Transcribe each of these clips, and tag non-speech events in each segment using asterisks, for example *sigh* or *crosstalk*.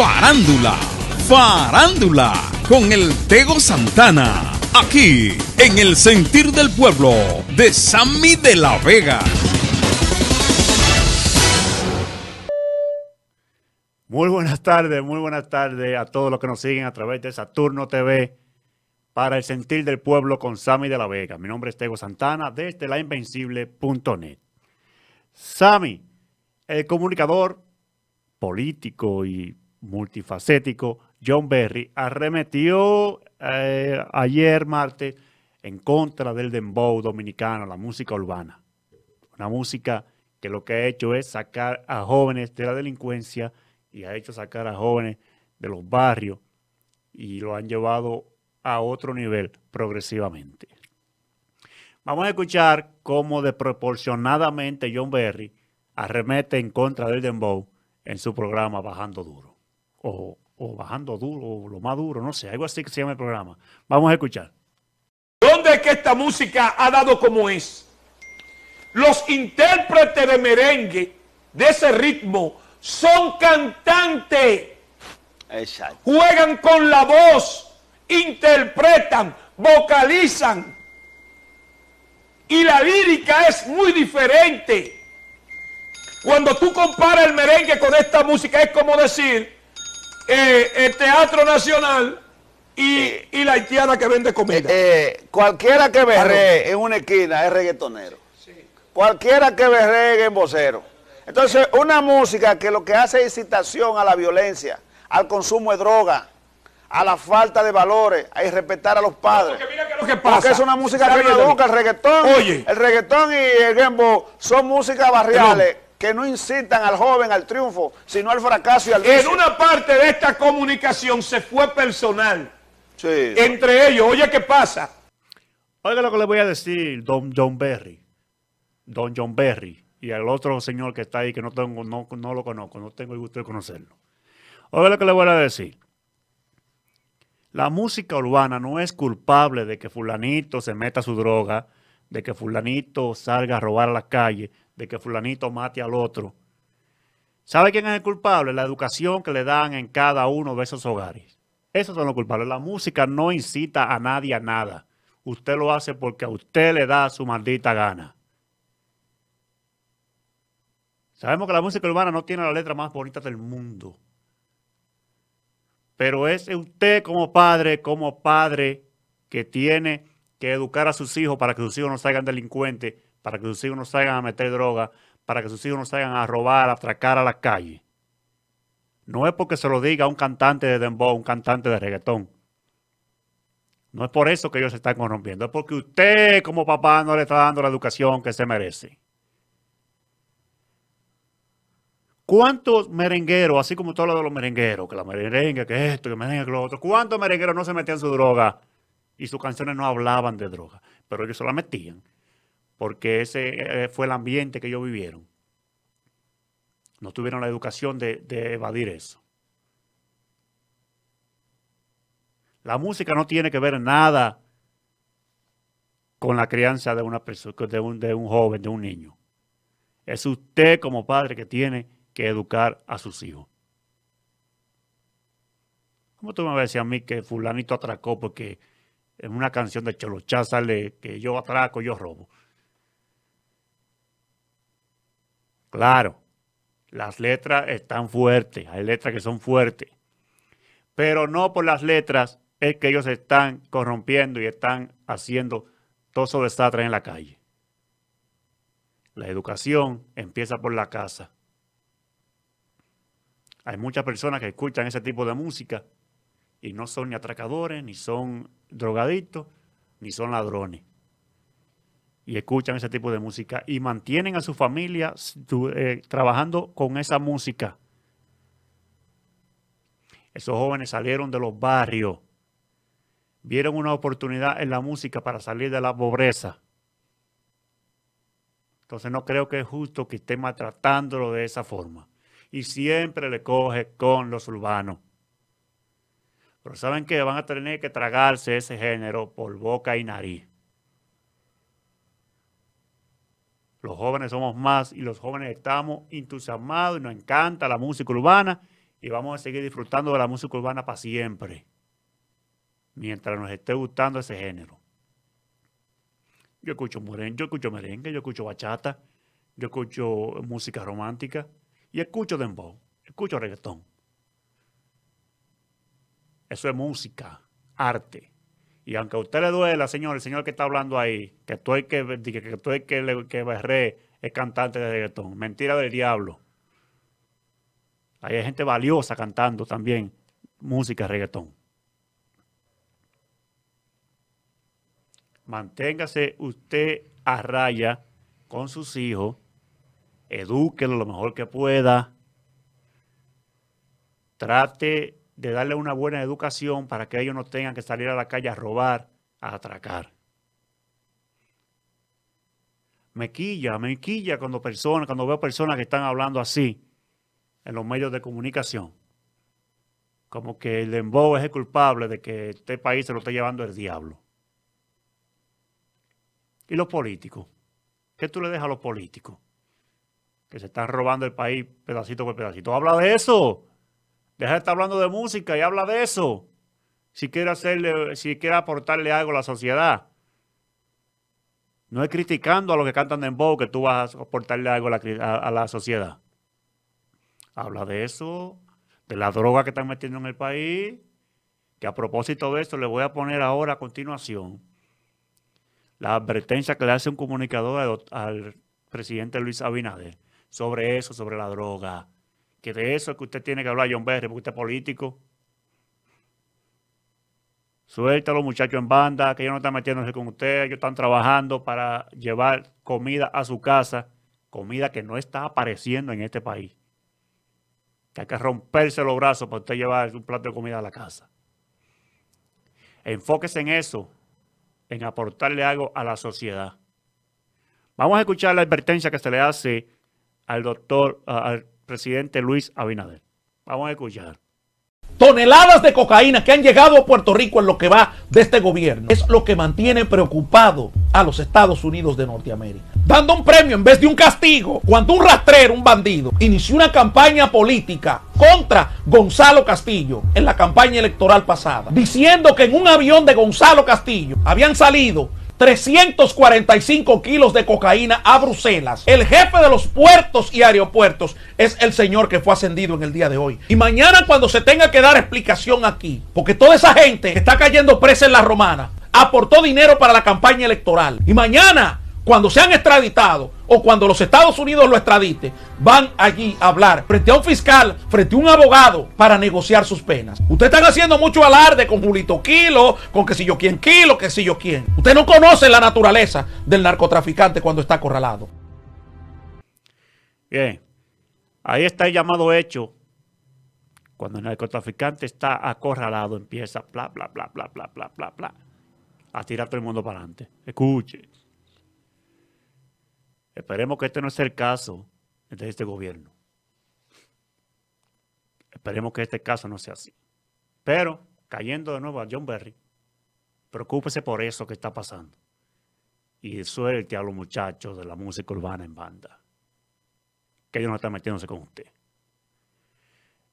Farándula, farándula, con el Tego Santana, aquí en el sentir del pueblo de Sammy de la Vega. Muy buenas tardes, muy buenas tardes a todos los que nos siguen a través de Saturno TV para el sentir del pueblo con Sammy de la Vega. Mi nombre es Tego Santana desde lainvencible.net. Sammy, el comunicador político y multifacético John Berry arremetió eh, ayer martes en contra del dembow dominicano, la música urbana. Una música que lo que ha hecho es sacar a jóvenes de la delincuencia y ha hecho sacar a jóvenes de los barrios y lo han llevado a otro nivel progresivamente. Vamos a escuchar cómo desproporcionadamente John Berry arremete en contra del dembow en su programa Bajando Duro. O, Bajando Duro, o lo más duro, no sé, algo así que se llama el programa. Vamos a escuchar. ¿Dónde es que esta música ha dado como es? Los intérpretes de merengue de ese ritmo son cantantes. Exacto. Juegan con la voz, interpretan, vocalizan. Y la lírica es muy diferente. Cuando tú comparas el merengue con esta música, es como decir eh, el Teatro Nacional y, la haitiana que vende comida. Eh, eh, cualquiera que berre en una esquina es reggaetonero. Cualquiera que berre en vocero. Entonces, una música que lo que hace es incitación a la violencia, al consumo de droga, a la falta de valores, a irrespetar a los padres. porque mira que lo que pasa. Porque es una música que no educa, el reggaetón. Oye. El reggaetón y el gembo son músicas barriales que no incitan al joven al triunfo, sino al fracaso y al En una parte de esta comunicación se fue personal. Sí. Entre ellos, oye, ¿qué pasa? Oiga lo que le voy a decir, don John Berry. Don John Berry. Y al otro señor que está ahí, que no, tengo, no, no lo conozco, no tengo el gusto de conocerlo. Oiga lo que le voy a decir. La música urbana no es culpable de que fulanito se meta su droga, de que fulanito salga a robar a la calle, de que fulanito mate al otro. ¿Sabe quién es el culpable? La educación que le dan en cada uno de esos hogares. Esos son los culpables. La música no incita a nadie a nada. Usted lo hace porque a usted le da su maldita gana. Sabemos que la música urbana no tiene la letra más bonita del mundo. Pero es usted como padre, como padre, que tiene que educar a sus hijos para que sus hijos no salgan delincuentes para que sus hijos no salgan a meter droga, para que sus hijos no salgan a robar, a atracar a la calle. No es porque se lo diga un cantante de dembow, un cantante de reggaetón. No es por eso que ellos se están corrompiendo, es porque usted como papá no le está dando la educación que se merece. ¿Cuántos merengueros, así como todo lo de los merengueros, que la merengue, que esto, que merengue, que lo otro, cuántos merengueros no se metían su droga y sus canciones no hablaban de droga, pero ellos se la metían? porque ese eh, fue el ambiente que ellos vivieron. No tuvieron la educación de, evadir eso. La música no tiene que ver nada con la crianza de una persona, de un, de un joven, de un niño. Es usted como padre que tiene que educar a sus hijos. ¿Cómo tú me vas a decir a mí que fulanito atracó porque en una canción de Cholochá sale que yo atraco, yo robo? Claro, las letras están fuertes, hay letras que son fuertes, pero no por las letras es que ellos están corrompiendo y están haciendo todo esos desastres en la calle. La educación empieza por la casa. Hay muchas personas que escuchan ese tipo de música y no son ni atracadores, ni son drogadictos, ni son ladrones y escuchan ese tipo de música y mantienen a su familia eh, trabajando con esa música. Esos jóvenes salieron de los barrios, vieron una oportunidad en la música para salir de la pobreza. Entonces no creo que es justo que estén maltratándolo de esa forma. Y siempre le coge con los urbanos. Pero saben que van a tener que tragarse ese género por boca y nariz. Los jóvenes somos más y los jóvenes estamos entusiasmados y nos encanta la música urbana y vamos a seguir disfrutando de la música urbana para siempre, mientras nos esté gustando ese género. Yo escucho merengue, yo escucho merengue, yo escucho bachata, yo escucho música romántica y escucho dembow, escucho reggaetón. Eso es música, arte. Y aunque a usted le duela, señor, el señor que está hablando ahí, que estoy que, que, que, que, que berré es cantante de reggaetón. Mentira del diablo. Ahí hay gente valiosa cantando también música reggaetón. Manténgase usted a raya con sus hijos, edúquelo lo mejor que pueda, trate de darle una buena educación para que ellos no tengan que salir a la calle a robar, a atracar. Me quilla, me quilla cuando personas, cuando veo personas que están hablando así en los medios de comunicación. Como que el dembow es el culpable de que este país se lo esté llevando el diablo. ¿Y los políticos? ¿Qué tú le dejas a los políticos? Que se están robando el país pedacito por pedacito. Habla de eso. Deja de estar hablando de música y habla de eso. Si quiere hacerle, si quiere aportarle algo a la sociedad. No es criticando a los que cantan dembow que tú vas a aportarle algo a la, a la sociedad. Habla de eso, de la droga que están metiendo en el país, que a propósito de eso le voy a poner ahora a continuación la advertencia que le hace un comunicador al presidente Luis Abinader sobre eso, sobre la droga. Que de eso es que usted tiene que hablar, John Berry, porque usted es político. Suelta los muchachos en banda, que ellos no están metiéndose con usted, ellos están trabajando para llevar comida a su casa, comida que no está apareciendo en este país. Que hay que romperse los brazos para usted llevar un plato de comida a la casa. Enfóquese en eso, en aportarle algo a la sociedad. Vamos a escuchar la advertencia que se le hace al doctor, al presidente Luis Abinader. Vamos a escuchar. Toneladas de cocaína que han llegado a Puerto Rico en lo que va de este gobierno. Es lo que mantiene preocupado a los Estados Unidos de Norteamérica. Dando un premio en vez de un castigo, cuando un rastrero, un bandido, inició una campaña política contra Gonzalo Castillo en la campaña electoral pasada, diciendo que en un avión de Gonzalo Castillo habían salido 345 kilos de cocaína a Bruselas. El jefe de los puertos y aeropuertos es el señor que fue ascendido en el día de hoy. Y mañana cuando se tenga que dar explicación aquí, porque toda esa gente que está cayendo presa en la romana aportó dinero para la campaña electoral. Y mañana cuando sean extraditados o cuando los Estados Unidos lo extradite, van allí a hablar frente a un fiscal, frente a un abogado para negociar sus penas. Ustedes están haciendo mucho alarde con Julito Kilo, con que si yo quién Kilo, que si yo quién. Usted no conoce la naturaleza del narcotraficante cuando está acorralado. Bien, ahí está el llamado hecho. Cuando el narcotraficante está acorralado, empieza bla, bla, bla, bla, bla, bla, bla, bla, a tirar todo el mundo para adelante. Escuche. Esperemos que este no sea el caso de este gobierno. Esperemos que este caso no sea así. Pero, cayendo de nuevo a John Berry, preocúpese por eso que está pasando. Y suelte a los muchachos de la música urbana en banda. Que ellos no están metiéndose con usted.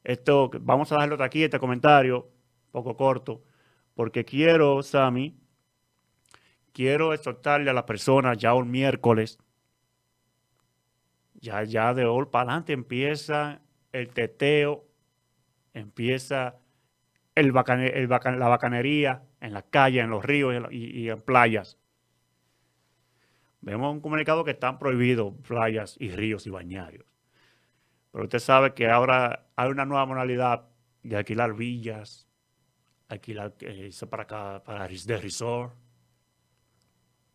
Esto, vamos a dejarlo de aquí, este comentario, poco corto, porque quiero, Sammy, quiero exhortarle a las personas ya un miércoles ya, ya de hoy para adelante empieza el teteo, empieza la bacanería en las calles, en los ríos y, en playas. Vemos un comunicado que están prohibidos playas y ríos y bañarios. Pero usted sabe que ahora hay una nueva modalidad de alquilar villas, alquilar eh, para acá, para de resort.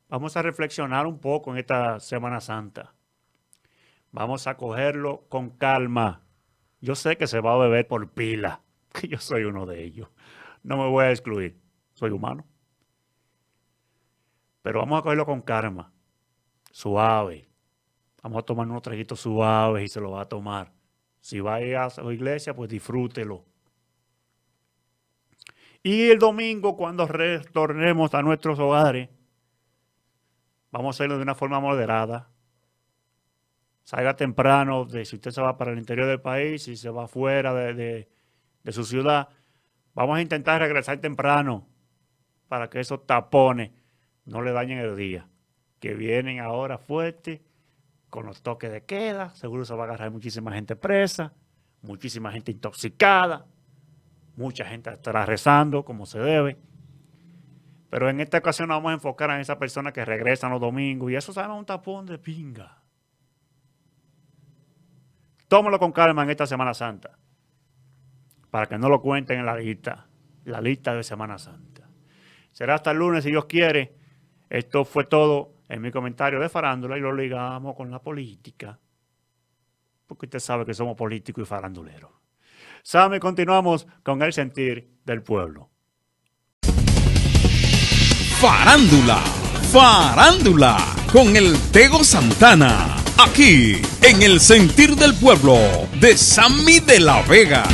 Vamos a reflexionar un poco en esta Semana Santa. Vamos a cogerlo con calma. Yo sé que se va a beber por pila, *laughs* que yo soy uno de ellos. No me voy a excluir, soy humano. Pero vamos a cogerlo con calma, suave. Vamos a tomar unos traguitos suaves y se lo va a tomar. Si va a ir a la iglesia, pues disfrútelo. Y el domingo, cuando retornemos a nuestros hogares, vamos a hacerlo de una forma moderada, salga temprano, de si usted se va para el interior del país, si se va fuera de, su ciudad, vamos a intentar regresar temprano para que esos tapones no le dañen el día, que vienen ahora fuertes con los toques de queda, seguro se va a agarrar muchísima gente presa, muchísima gente intoxicada, mucha gente estará rezando como se debe. Pero en esta ocasión nos vamos a enfocar en esas personas que regresan los domingos y eso sabe un tapón de pinga. Tómalo con calma en esta Semana Santa, para que no lo cuenten en la lista, la lista de Semana Santa. Será hasta el lunes si Dios quiere. Esto fue todo en mi comentario de farándula y lo ligamos con la política. Porque usted sabe que somos políticos y faranduleros. Sabe, continuamos con el sentir del pueblo. Farándula, farándula, con el Tego Santana. Aquí, en el sentir del pueblo, de Sammy de la Vega.